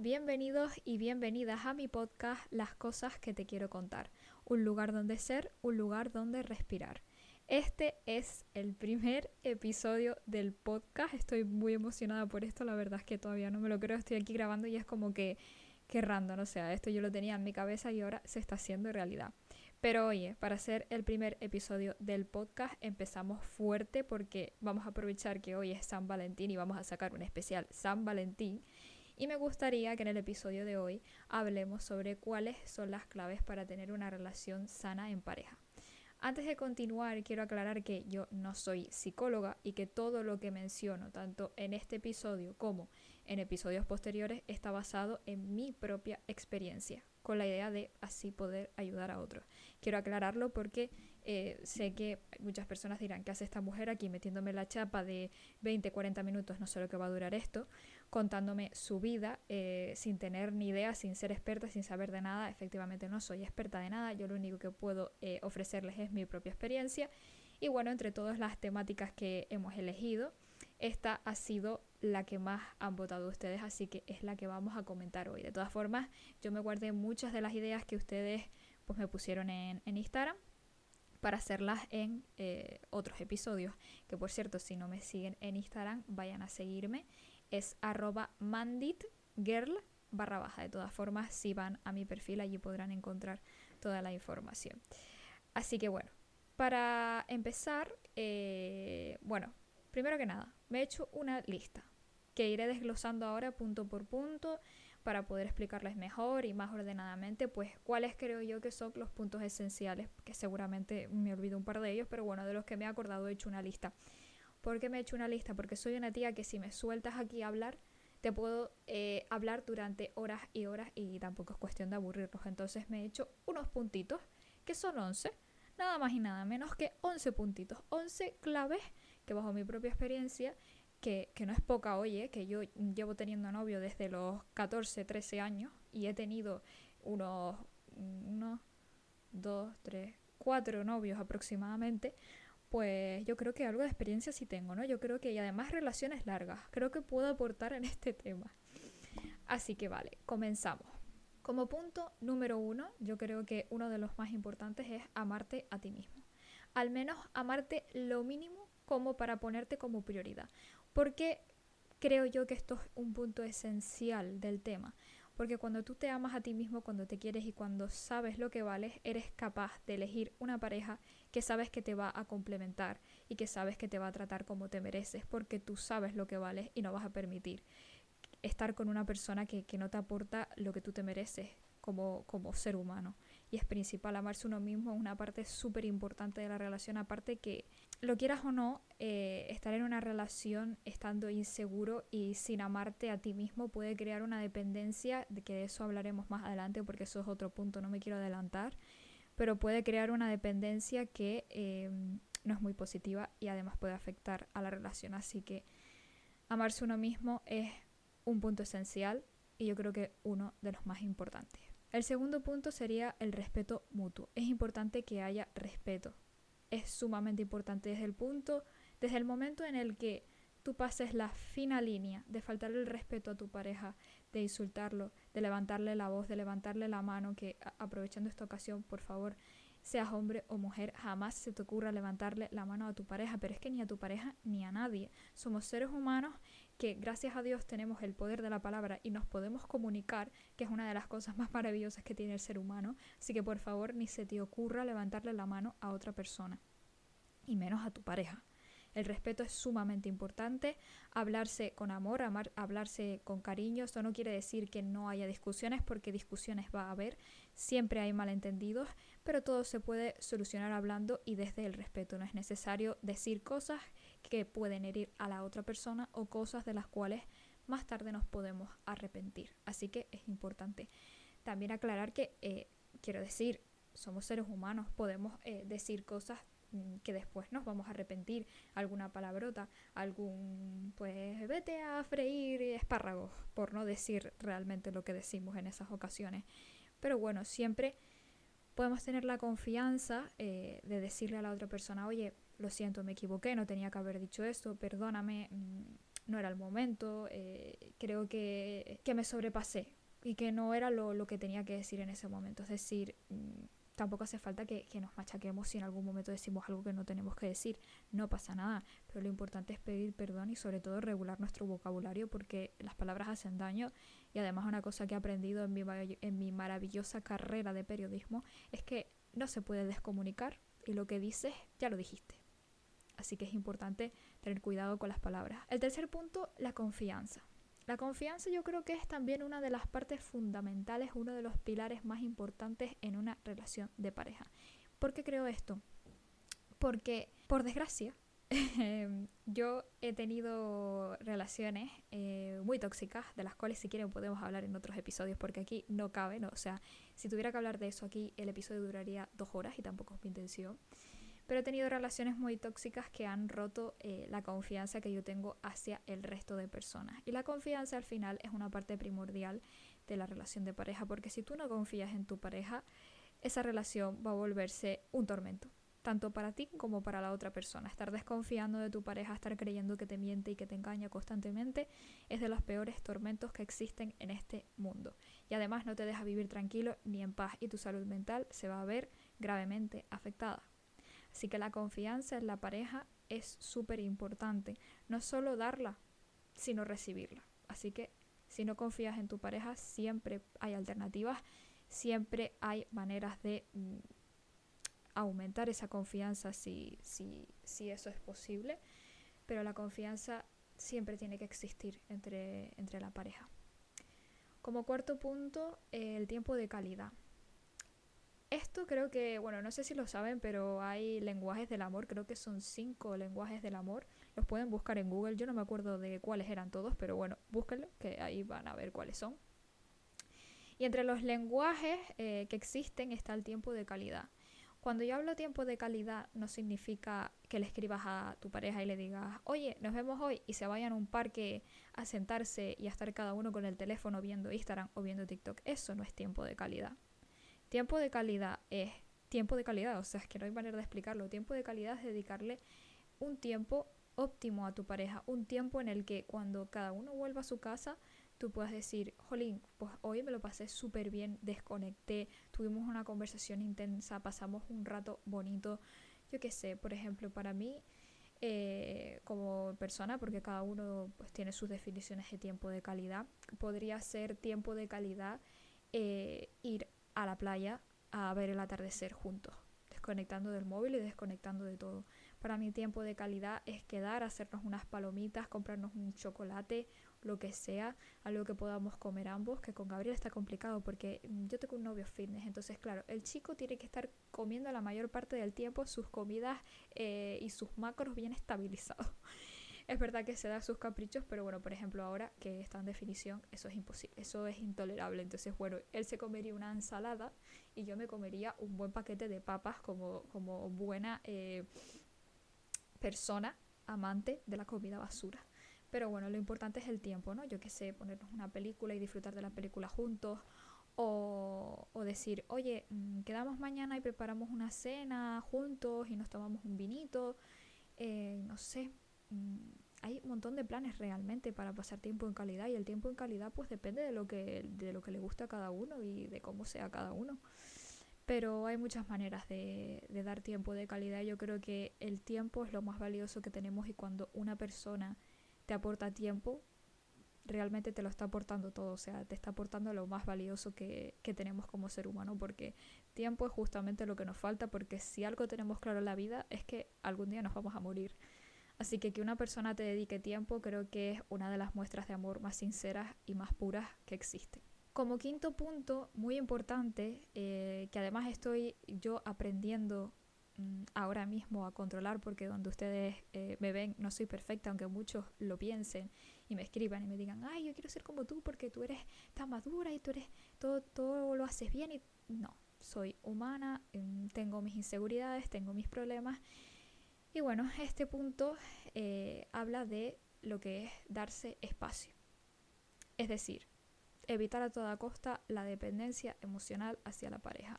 bienvenidos y bienvenidas a mi podcast Las cosas que te quiero contar. Un lugar donde ser, un lugar donde respirar. Este es el primer episodio del podcast. Estoy muy emocionada por esto, la verdad es que todavía no me lo creo. Estoy aquí grabando y es como que, que random, o sea, esto yo lo tenía en mi cabeza y ahora se está haciendo realidad. Pero oye, para hacer el primer episodio del podcast empezamos fuerte porque vamos a aprovechar que hoy es San Valentín y vamos a sacar un especial San Valentín. Y me gustaría que en el episodio de hoy hablemos sobre cuáles son las claves para tener una relación sana en pareja. Antes de continuar, quiero aclarar que yo no soy psicóloga y que todo lo que menciono, tanto en este episodio como en episodios posteriores, está basado en mi propia experiencia, con la idea de así poder ayudar a otros. Quiero aclararlo porque eh, sé que muchas personas dirán, ¿qué hace esta mujer aquí metiéndome la chapa de 20, 40 minutos? No sé lo que va a durar esto, contándome su vida eh, sin tener ni idea, sin ser experta, sin saber de nada. Efectivamente no soy experta de nada, yo lo único que puedo eh, ofrecerles es mi propia experiencia. Y bueno, entre todas las temáticas que hemos elegido, esta ha sido la que más han votado ustedes, así que es la que vamos a comentar hoy. De todas formas, yo me guardé muchas de las ideas que ustedes pues, me pusieron en, Instagram para hacerlas en eh, otros episodios. Que por cierto, si no me siguen en Instagram, vayan a seguirme. Es arroba manditgirl barra baja. De todas formas, si van a mi perfil, allí podrán encontrar toda la información. Así que bueno, para empezar, eh, bueno, primero que nada, me he hecho una lista que iré desglosando ahora punto por punto para poder explicarles mejor y más ordenadamente, pues cuáles creo yo que son los puntos esenciales, que seguramente me olvido un par de ellos, pero bueno, de los que me he acordado he hecho una lista. ¿Por qué me he hecho una lista? Porque soy una tía que si me sueltas aquí a hablar, te puedo eh, hablar durante horas y horas y tampoco es cuestión de aburrirlos. Entonces me he hecho unos puntitos, que son 11, nada más y nada menos que 11 puntitos, 11 claves que bajo mi propia experiencia que, no es poca, oye, que yo llevo teniendo novio desde los 14, 13 años y he tenido unos, uno, dos, tres, cuatro novios aproximadamente, pues yo creo que algo de experiencia sí tengo, ¿no? Yo creo que, y además relaciones largas, creo que puedo aportar en este tema. Así que vale, comenzamos. Como punto número uno, yo creo que uno de los más importantes es amarte a ti mismo. Al menos amarte lo mínimo como para ponerte como prioridad. Porque creo yo que esto es un punto esencial del tema. Porque cuando tú te amas a ti mismo, cuando te quieres y cuando sabes lo que vales, eres capaz de elegir una pareja que sabes que te va a complementar y que sabes que te va a tratar como te mereces, porque tú sabes lo que vales y no vas a permitir estar con una persona que, que no te aporta lo que tú te mereces como, como ser humano. Y es principal, amarse uno mismo es una parte súper importante de la relación, aparte que lo quieras o no, eh, estar en una relación estando inseguro y sin amarte a ti mismo puede crear una dependencia, de que de eso hablaremos más adelante porque eso es otro punto, no me quiero adelantar, pero puede crear una dependencia que em, no es muy positiva y además puede afectar a la relación. Así que amarse uno mismo es un punto esencial y yo creo que uno de los más importantes. El segundo punto sería el respeto mutuo. Es importante que haya respeto es sumamente importante desde el punto, desde el momento en el que tú pases la fina línea de faltarle el respeto a tu pareja, de insultarlo, de levantarle la voz, de levantarle la mano, que aprovechando esta ocasión, por favor, seas hombre o mujer, jamás se te ocurra levantarle la mano a tu pareja, pero es que ni a tu pareja ni a nadie. Somos seres humanos que gracias a Dios tenemos el poder de la palabra y nos podemos comunicar, que es una de las cosas más maravillosas que tiene el ser humano. Así que por favor ni se te ocurra levantarle la mano a otra persona, y menos a tu pareja. El respeto es sumamente importante, hablarse con amor, hablarse con cariño. Esto no quiere decir que no haya discusiones, porque discusiones va a haber, siempre hay malentendidos, pero todo se puede solucionar hablando y desde el respeto. No es necesario decir cosas que pueden herir a la otra persona o cosas de las cuales más tarde nos podemos arrepentir. Así que es importante también aclarar que, eh, quiero decir, somos seres humanos, podemos eh, decir cosas que después nos vamos a arrepentir, alguna palabrota, algún, pues vete a freír espárragos, por no decir realmente lo que decimos en esas ocasiones. Pero bueno, siempre podemos tener la confianza eh, de decirle a la otra persona, oye, lo siento, me equivoqué, no tenía que haber dicho esto, perdóname, mm, no era el momento, eh, creo que, que, me sobrepasé y que no era lo, lo, que tenía que decir en ese momento. Es decir, mm, tampoco hace falta que, nos machaquemos si en algún momento decimos algo que no tenemos que decir. No pasa nada, pero lo importante es pedir perdón y sobre todo regular nuestro vocabulario porque las palabras hacen daño y además una cosa que he aprendido en mi, en mi maravillosa carrera de periodismo es que no se puede descomunicar y lo que dices ya lo dijiste. Así que es importante tener cuidado con las palabras. El tercer punto, la confianza. La confianza yo creo que es también una de las partes fundamentales, uno de los pilares más importantes en una relación de pareja. ¿Por qué creo esto? Porque, por desgracia, yo he tenido relaciones eh, muy tóxicas, de las cuales si quieren podemos hablar en otros episodios, porque aquí no cabe, ¿no? o sea, si tuviera que hablar de eso aquí, el episodio duraría dos horas y tampoco es mi intención pero he tenido relaciones muy tóxicas que han roto eh, la confianza que yo tengo hacia el resto de personas. Y la confianza al final es una parte primordial de la relación de pareja, porque si tú no confías en tu pareja, esa relación va a volverse un tormento, tanto para ti como para la otra persona. Estar desconfiando de tu pareja, estar creyendo que te miente y que te engaña constantemente, es de los peores tormentos que existen en este mundo. Y además no te deja vivir tranquilo ni en paz y tu salud mental se va a ver gravemente afectada. Así que la confianza en la pareja es súper importante. No solo darla, sino recibirla. Así que si no confías en tu pareja, siempre hay alternativas, siempre hay maneras de mm, aumentar esa confianza si, si, si, eso es posible. Pero la confianza siempre tiene que existir entre, entre la pareja. Como cuarto punto, el tiempo de calidad. Esto creo que, bueno, no sé si lo saben, pero hay lenguajes del amor, creo que son cinco lenguajes del amor. Los pueden buscar en Google, yo no me acuerdo de cuáles eran todos, pero bueno, búsquenlo, que ahí van a ver cuáles son. Y entre los lenguajes eh, que existen está el tiempo de calidad. Cuando yo hablo tiempo de calidad, no significa que le escribas a tu pareja y le digas, oye, nos vemos hoy y se vayan a un parque a sentarse y a estar cada uno con el teléfono viendo Instagram o viendo TikTok. Eso no es tiempo de calidad. Tiempo de calidad es tiempo de calidad, o sea, es que no hay manera de explicarlo. Tiempo de calidad es dedicarle un tiempo óptimo a tu pareja, un tiempo en el que cuando cada uno vuelva a su casa, tú puedas decir, jolín, pues hoy me lo pasé súper bien, desconecté, tuvimos una conversación intensa, pasamos un rato bonito. Yo qué sé, por ejemplo, para mí, eh, como persona, porque cada uno pues, tiene sus definiciones de tiempo de calidad, podría ser tiempo de calidad eh, ir a la playa a ver el atardecer juntos, desconectando del móvil y desconectando de todo. Para mí tiempo de calidad es quedar, hacernos unas palomitas, comprarnos un chocolate, lo que sea, algo que podamos comer ambos, que con Gabriel está complicado porque yo tengo un novio fitness, entonces claro, el chico tiene que estar comiendo la mayor parte del tiempo sus comidas eh, y sus macros bien estabilizados. Es verdad que se da sus caprichos, pero bueno, por ejemplo, ahora que está en definición, eso es imposible, eso es intolerable. Entonces, bueno, él se comería una ensalada y yo me comería un buen paquete de papas como, como buena eh, persona amante de la comida basura. Pero bueno, lo importante es el tiempo, ¿no? Yo qué sé, ponernos una película y disfrutar de la película juntos. O, o, decir, oye, mm, quedamos mañana y preparamos una cena juntos y nos tomamos un vinito. Eh, no sé, Mm, hay un montón de planes realmente para pasar tiempo en calidad y el tiempo en calidad pues depende de lo que, de lo que le gusta a cada uno y de cómo sea cada uno. Pero hay muchas maneras de, de dar tiempo de calidad. Yo creo que el tiempo es lo más valioso que tenemos y cuando una persona te aporta tiempo, realmente te lo está aportando todo, o sea, te está aportando lo más valioso que, que, tenemos como ser humano, porque tiempo es justamente lo que nos falta, porque si algo tenemos claro en la vida es que algún día nos vamos a morir. Así que que una persona te dedique tiempo creo que es una de las muestras de amor más sinceras y más puras que existen. Como quinto punto, muy importante, eh, que además estoy yo aprendiendo mm, ahora mismo a controlar, porque donde ustedes eh, me ven no soy perfecta, aunque muchos lo piensen y me escriban y me digan, ay, yo quiero ser como tú porque tú eres tan madura y tú eres, todo, todo lo haces bien y no, soy humana, mm, tengo mis inseguridades, tengo mis problemas y bueno, este punto eh, habla de lo que es darse espacio. Es decir, evitar a toda costa la dependencia emocional hacia la pareja.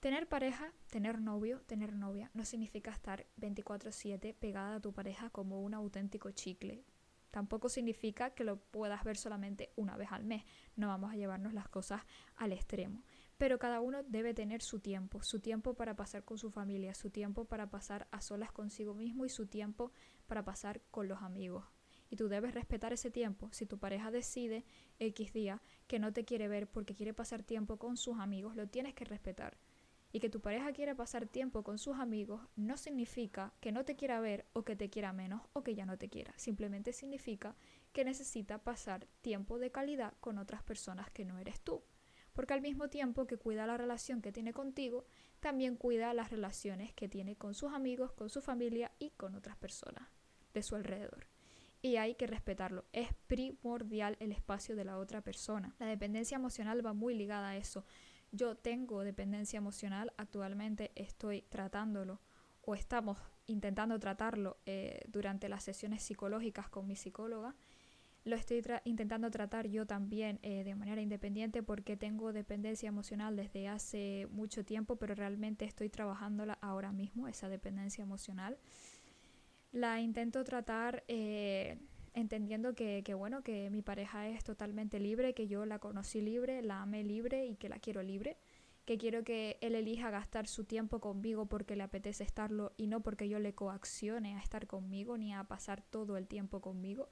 Tener pareja, tener novio, tener novia, no significa estar 24/7 pegada a tu pareja como un auténtico chicle. Tampoco significa que lo puedas ver solamente una vez al mes. No vamos a llevarnos las cosas al extremo. Pero cada uno debe tener su tiempo, su tiempo para pasar con su familia, su tiempo para pasar a solas consigo mismo y su tiempo para pasar con los amigos. Y tú debes respetar ese tiempo. Si tu pareja decide X día que no te quiere ver porque quiere pasar tiempo con sus amigos, lo tienes que respetar. Y que tu pareja quiera pasar tiempo con sus amigos no significa que no te quiera ver o que te quiera menos o que ya no te quiera. Simplemente significa que necesita pasar tiempo de calidad con otras personas que no eres tú porque al mismo tiempo que cuida la relación que tiene contigo, también cuida las relaciones que tiene con sus amigos, con su familia y con otras personas de su alrededor. Y hay que respetarlo. Es primordial el espacio de la otra persona. La dependencia emocional va muy ligada a eso. Yo tengo dependencia emocional, actualmente estoy tratándolo o estamos intentando tratarlo eh, durante las sesiones psicológicas con mi psicóloga lo estoy intentando tratar yo también eh, de manera independiente porque tengo dependencia emocional desde hace mucho tiempo, pero realmente estoy trabajándola ahora mismo, esa dependencia emocional. La intento tratar eh, entendiendo que, que, bueno, que mi pareja es totalmente libre, que yo la conocí libre, la amé libre y que la quiero libre que quiero que él elija gastar su tiempo conmigo porque le apetece estarlo y no porque yo le coaccione a estar conmigo ni a pasar todo el tiempo conmigo.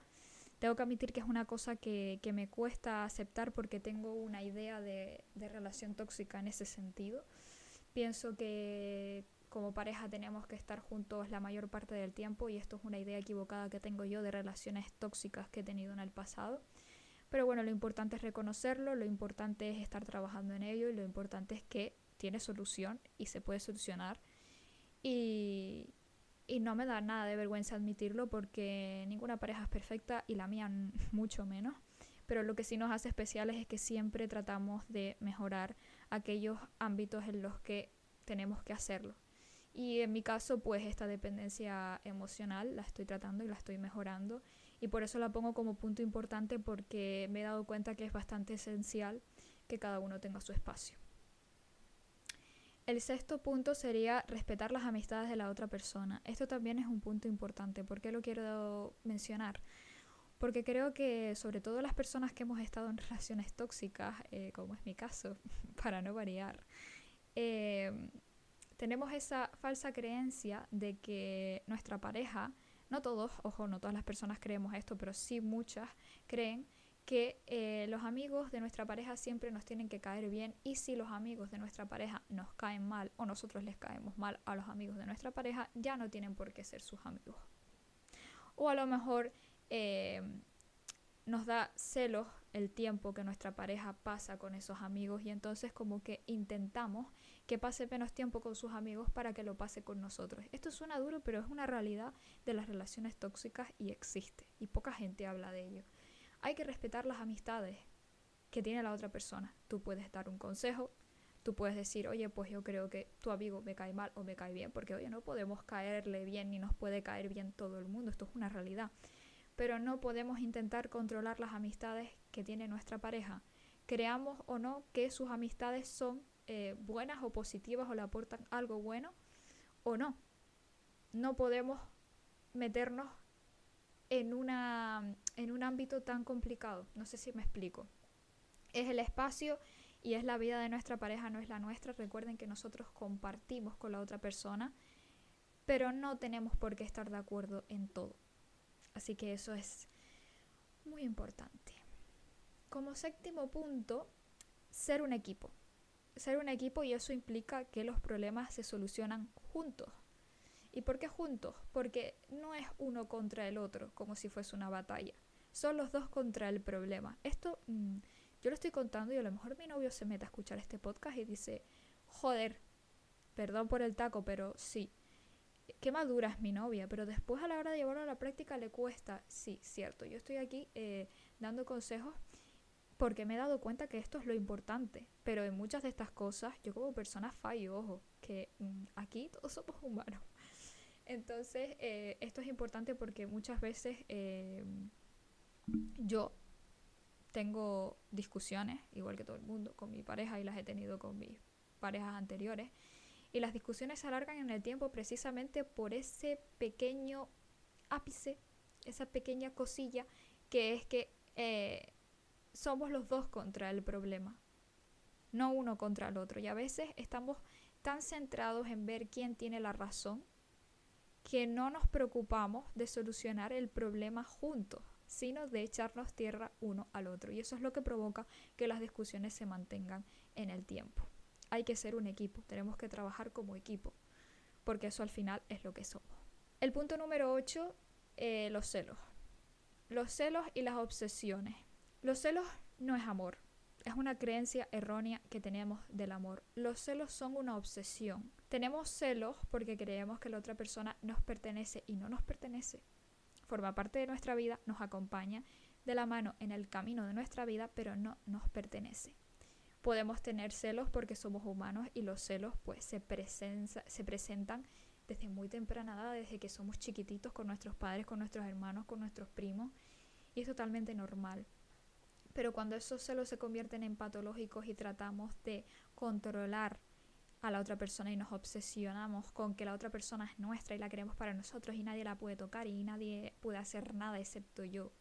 Tengo que admitir que es una cosa que, me cuesta aceptar porque tengo una idea de, relación tóxica en ese sentido. Pienso que como pareja tenemos que estar juntos la mayor parte del tiempo y esto es una idea equivocada que tengo yo de relaciones tóxicas que he tenido en el pasado. Pero bueno, lo importante es reconocerlo, lo importante es estar trabajando en ello y lo importante es que tiene solución y se puede solucionar. Y, y no me da nada de vergüenza admitirlo porque ninguna pareja es perfecta y la mía mucho menos. Pero lo que sí nos hace especiales es que siempre tratamos de mejorar aquellos ámbitos en los que tenemos que hacerlo. Y en mi caso, pues esta dependencia emocional la estoy tratando y la estoy mejorando. Y por eso la pongo como punto importante porque me he dado cuenta que es bastante esencial que cada uno tenga su espacio. El sexto punto sería respetar las amistades de la otra persona. Esto también es un punto importante. ¿Por qué lo quiero mencionar? Porque creo que sobre todo las personas que hemos estado en relaciones tóxicas, eh, como es mi caso, para no variar, eh, tenemos esa falsa creencia de que nuestra pareja, no todos, ojo, no todas las personas creemos esto, pero sí muchas creen que eh, los amigos de nuestra pareja siempre nos tienen que caer bien y si los amigos de nuestra pareja nos caen mal o nosotros les caemos mal a los amigos de nuestra pareja, ya no tienen por qué ser sus amigos. O a lo mejor eh, nos da celos el tiempo que nuestra pareja pasa con esos amigos y entonces como que intentamos que pase menos tiempo con sus amigos para que lo pase con nosotros. Esto suena duro, pero es una realidad de las relaciones tóxicas y existe y poca gente habla de ello. Hay que respetar las amistades que tiene la otra persona. Tú puedes dar un consejo, tú puedes decir, oye, pues yo creo que tu amigo me cae mal o me cae bien, porque oye, no podemos caerle bien ni nos puede caer bien todo el mundo, esto es una realidad. Pero no podemos intentar controlar las amistades que tiene nuestra pareja. Creamos o no que sus amistades son eh, buenas o positivas o le aportan algo bueno o no. No podemos meternos en, una, en un ámbito tan complicado. No sé si me explico. Es el espacio y es la vida de nuestra pareja, no es la nuestra. Recuerden que nosotros compartimos con la otra persona, pero no tenemos por qué estar de acuerdo en todo. Así que eso es muy importante. Como séptimo punto, ser un equipo. Ser un equipo y eso implica que los problemas se solucionan juntos. ¿Y por qué juntos? Porque no es uno contra el otro, como si fuese una batalla. Son los dos contra el problema. Esto mm, yo lo estoy contando y a lo mejor mi novio se mete a escuchar este podcast y dice, joder, perdón por el taco, pero sí. Qué madura es mi novia, pero después a la hora de llevarlo a la práctica le cuesta. Sí, cierto. Yo estoy aquí eh, dando consejos porque me he dado cuenta que esto es lo importante. Pero en muchas de estas cosas, yo como persona fallo, ojo, que mm, aquí todos somos humanos. Entonces, eh, esto es importante porque muchas veces eh, yo tengo discusiones, igual que todo el mundo, con mi pareja y las he tenido con mis parejas anteriores. Y las discusiones se alargan en el tiempo precisamente por ese pequeño ápice esa pequeña cosilla que es que eh, somos los dos contra el problema, no uno contra el otro. Y a veces estamos tan centrados en ver quién tiene la razón que no nos preocupamos de solucionar el problema juntos, sino de echarnos tierra uno al otro. Y eso es lo que provoca que las discusiones se mantengan en el tiempo. Hay que ser un equipo, tenemos que trabajar como equipo, porque eso al final es lo que somos. El punto número 8, eh, los celos. Los celos y las obsesiones. Los celos no es amor, es una creencia errónea que tenemos del amor. Los celos son una obsesión. Tenemos celos porque creemos que la otra persona nos pertenece y no nos pertenece. Forma parte de nuestra vida, nos acompaña de la mano en el camino de nuestra vida, pero no nos pertenece. Podemos tener celos porque somos humanos y los celos pues se, se presentan desde muy temprana edad, desde que somos chiquititos con nuestros padres, con nuestros hermanos, con nuestros primos, y es totalmente normal. Pero cuando esos celos se convierten en patológicos y tratamos de controlar a la otra persona y nos obsesionamos con que la otra persona es nuestra y la queremos para nosotros y nadie la puede tocar y nadie puede hacer nada excepto yo.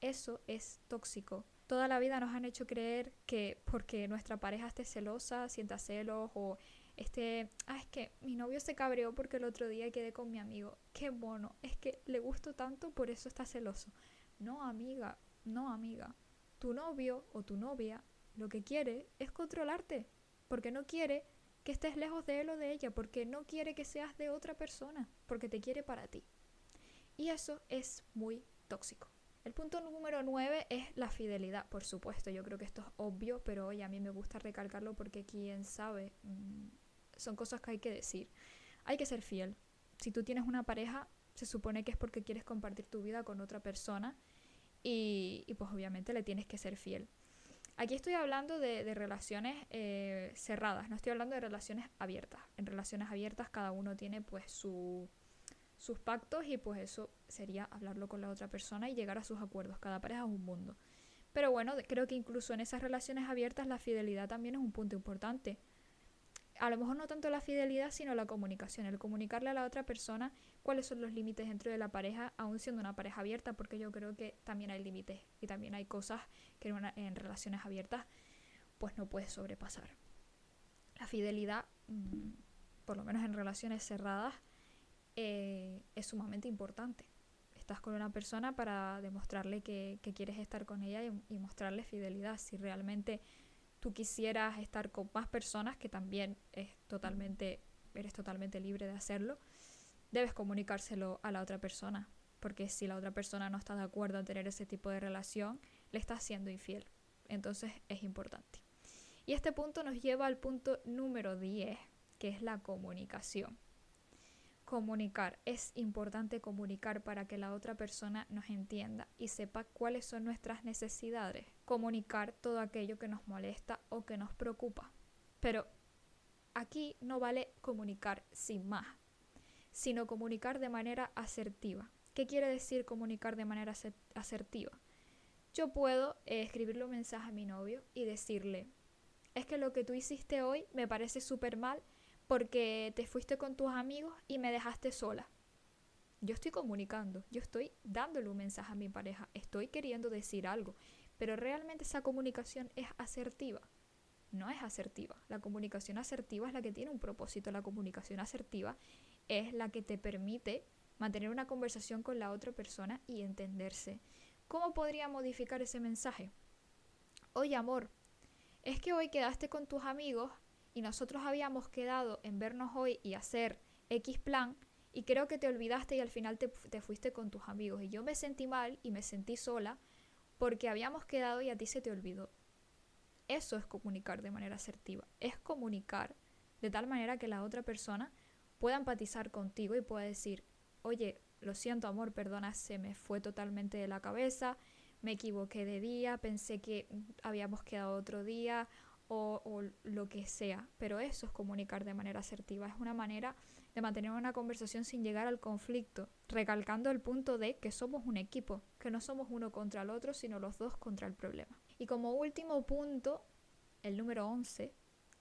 Eso es tóxico. Toda la vida nos han hecho creer que porque nuestra pareja esté celosa, sienta celos o este, ah, es que mi novio se cabreó porque el otro día quedé con mi amigo. Qué mono, es que le gusto tanto, por eso está celoso. No, amiga, no, amiga tu novio o tu novia lo que quiere es controlarte, porque no quiere que estés lejos de él o de ella, porque no quiere que seas de otra persona, porque te quiere para ti. Y eso es muy tóxico. El punto número 9 es la fidelidad, por supuesto, yo creo que esto es obvio, pero hoy a mí me gusta recalcarlo porque quién sabe, mm, son cosas que hay que decir. Hay que ser fiel. Si tú tienes una pareja, se supone que es porque quieres compartir tu vida con otra persona y, pues obviamente le tienes que ser fiel. Aquí estoy hablando de, relaciones eh, cerradas, no estoy hablando de relaciones abiertas. En relaciones abiertas cada uno tiene pues sus pactos y pues eso sería hablarlo con la otra persona y llegar a sus acuerdos. Cada pareja es un mundo. Pero bueno, creo que incluso en esas relaciones abiertas la fidelidad también es un punto importante a lo mejor no tanto la fidelidad, sino la comunicación, el comunicarle a la otra persona cuáles son los límites dentro de la pareja, aún siendo una pareja abierta, porque yo creo que también hay límites y también hay cosas que en, relaciones abiertas pues no puedes sobrepasar. La fidelidad, mm, por lo menos en relaciones cerradas, eh, es sumamente importante. Estás con una persona para demostrarle que, quieres estar con ella y mostrarle fidelidad. Si realmente tú quisieras estar con más personas, que también es totalmente, eres totalmente libre de hacerlo, debes comunicárselo a la otra persona. Porque si la otra persona no está de acuerdo en tener ese tipo de relación, le estás siendo infiel. Entonces es importante. Y este punto nos lleva al punto número 10, que es la comunicación comunicar. Es importante comunicar para que la otra persona nos entienda y sepa cuáles son nuestras necesidades. Comunicar todo aquello que nos molesta o que nos preocupa. Pero aquí no vale comunicar sin más, sino comunicar de manera asertiva. ¿Qué quiere decir comunicar de manera asertiva? Yo puedo eh, escribirle un mensaje a mi novio y decirle, es que lo que tú hiciste hoy me parece súper mal porque te fuiste con tus amigos y me dejaste sola. Yo estoy comunicando, yo estoy dándole un mensaje a mi pareja, estoy queriendo decir algo, pero realmente esa comunicación es asertiva. No es asertiva. La comunicación asertiva es la que tiene un propósito. La comunicación asertiva es la que te permite mantener una conversación con la otra persona y entenderse. ¿Cómo podría modificar ese mensaje? Oye, amor, es que hoy quedaste con tus amigos y nosotros habíamos quedado en vernos hoy y hacer X plan y creo que te olvidaste y al final te, fuiste con tus amigos y yo me sentí mal y me sentí sola porque habíamos quedado y a ti se te olvidó. Eso es comunicar de manera asertiva, es comunicar de tal manera que la otra persona pueda empatizar contigo y pueda decir, oye, lo siento amor, perdona, se me fue totalmente de la cabeza, me equivoqué de día, pensé que habíamos quedado otro día o, lo que sea, pero eso es comunicar de manera asertiva, es una manera de mantener una conversación sin llegar al conflicto, recalcando el punto de que somos un equipo, que no somos uno contra el otro, sino los dos contra el problema. Y como último punto, el número 11,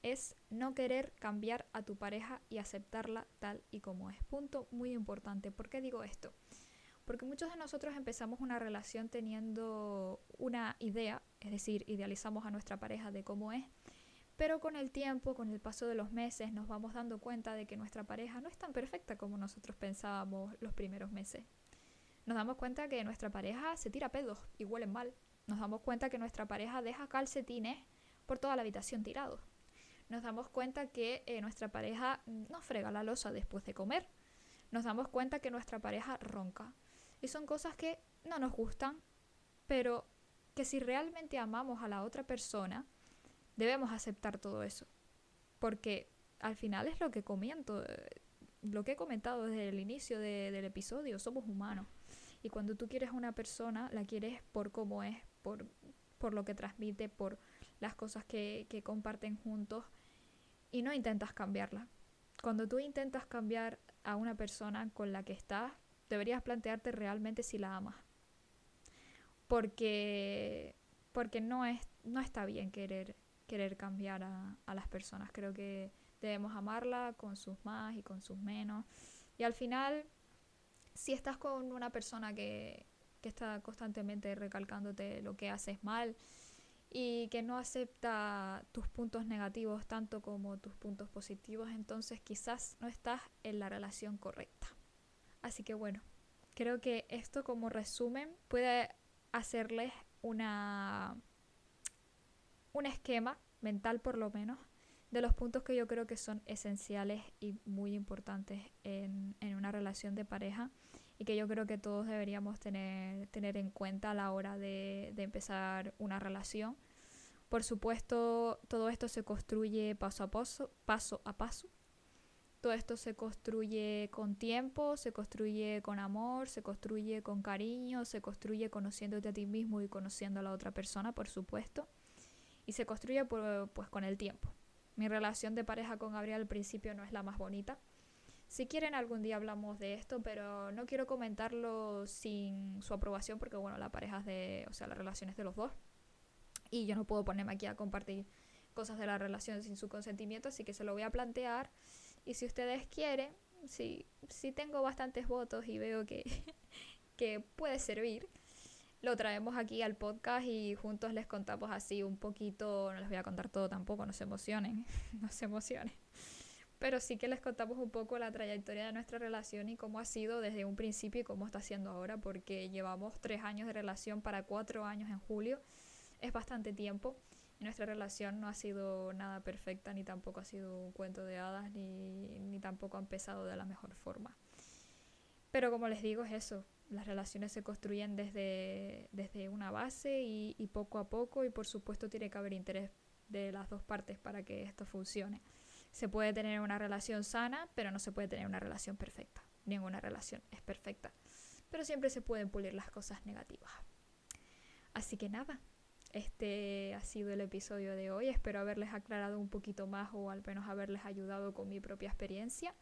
es no querer cambiar a tu pareja y aceptarla tal y como es. Punto muy importante. ¿Por qué digo esto? Porque muchos de nosotros empezamos una relación teniendo una idea, es decir, idealizamos a nuestra pareja de cómo es, pero con el tiempo, con el paso de los meses, nos vamos dando cuenta de que nuestra pareja no es tan perfecta como nosotros pensábamos los primeros meses. Nos damos cuenta que nuestra pareja se tira pedos y huele mal. Nos damos cuenta que nuestra pareja deja calcetines por toda la habitación tirados. Nos damos cuenta que eh, nuestra pareja no frega la losa después de comer. Nos damos cuenta que nuestra pareja ronca. Y son cosas que no nos gustan, pero que si realmente amamos a la otra persona, debemos aceptar todo eso. Porque al final es lo que comento, eh, lo que he comentado desde el inicio del episodio, somos humanos. Y cuando tú quieres a una persona, la quieres por cómo es, por, por lo que transmite, por las cosas que, que comparten juntos y no intentas cambiarla. Cuando tú intentas cambiar a una persona con la que estás, deberías plantearte realmente si la amas. Porque, porque no, es, no está bien querer querer cambiar a, a las personas. Creo que debemos amarla con sus más y con sus menos. Y al final, si estás con una persona que, que está constantemente recalcándote lo que haces mal y que no acepta tus puntos negativos tanto como tus puntos positivos, entonces quizás no estás en la relación correcta. Así que bueno, creo que esto como resumen puede hacerles una un esquema mental por lo menos de los puntos que yo creo que son esenciales y muy importantes en, una relación de pareja y que yo creo que todos deberíamos tener, tener en cuenta a la hora de, de empezar una relación. Por supuesto, todo esto se construye paso a paso, paso a paso. Todo esto se construye con tiempo, se construye con amor, se construye con cariño, se construye conociéndote a ti mismo y conociendo a la otra persona, por supuesto y se construye pues con el tiempo. Mi relación de pareja con Gabriel al principio no es la más bonita. Si quieren algún día hablamos de esto, pero no quiero comentarlo sin su aprobación porque bueno, la pareja es de, o sea, la relación es de los dos. Y yo no puedo ponerme aquí a compartir cosas de la relación sin su consentimiento, así que se lo voy a plantear. Y si ustedes quieren, si, si tengo bastantes votos y veo que, que puede servir, lo traemos aquí al podcast y juntos les contamos así un poquito, no les voy a contar todo tampoco, no se emocionen, no se emocionen. Pero sí que les contamos un poco la trayectoria de nuestra relación y cómo ha sido desde un principio y cómo está siendo ahora, porque llevamos tres años de relación para cuatro años en julio. Es bastante tiempo. Nuestra relación no ha sido nada perfecta, ni tampoco ha sido un cuento de hadas, ni, ni tampoco ha empezado de la mejor forma. Pero como les digo, es eso las relaciones se construyen desde, desde una base y, y, poco a poco y por supuesto tiene que haber interés de las dos partes para que esto funcione. Se puede tener una relación sana, pero no se puede tener una relación perfecta. Ninguna relación es perfecta. Pero siempre se pueden pulir las cosas negativas. Así que nada, este ha sido el episodio de hoy. Espero haberles aclarado un poquito más o al menos haberles ayudado con mi propia experiencia.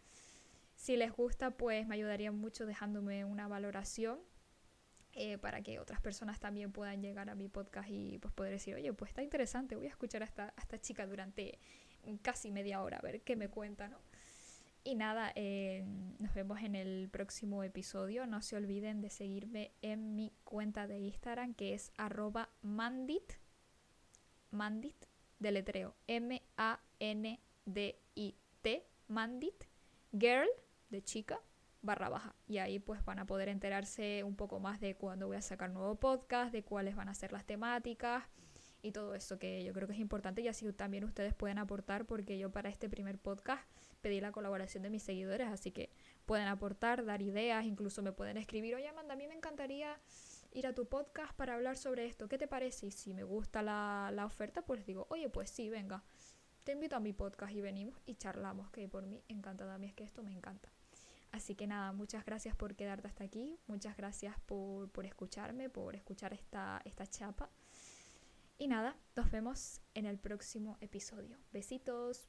Si les gusta, pues me ayudaría mucho dejándome una valoración eh, para que otras personas también puedan llegar a mi podcast y pues poder decir, oye, pues está interesante, voy a escuchar a esta, chica durante casi media hora, a ver qué me cuenta, ¿no? Y nada, eh, nos vemos en el próximo episodio. No se olviden de seguirme en mi cuenta de Instagram que es arroba mandit, mandit, deletreo, M-A-N-D-I-T, mandit, girl, de chica barra baja. Y ahí pues van a poder enterarse un poco más de cuándo voy a sacar nuevo podcast, de cuáles van a ser las temáticas y todo eso que yo creo que es importante y así también ustedes pueden aportar porque yo para este primer podcast pedí la colaboración de mis seguidores, así que pueden aportar, dar ideas, incluso me pueden escribir, oye Amanda, a mí me encantaría ir a tu podcast para hablar sobre esto, ¿qué te parece? Y si me gusta la, la oferta, pues digo, oye, pues sí, venga, te invito a mi podcast y venimos y charlamos, que por mí encantada, a mí es que esto me encanta. Así que nada, muchas gracias por quedarte hasta aquí, muchas gracias por, por escucharme, por escuchar esta, esta chapa. Y nada, nos vemos en el próximo episodio. Besitos.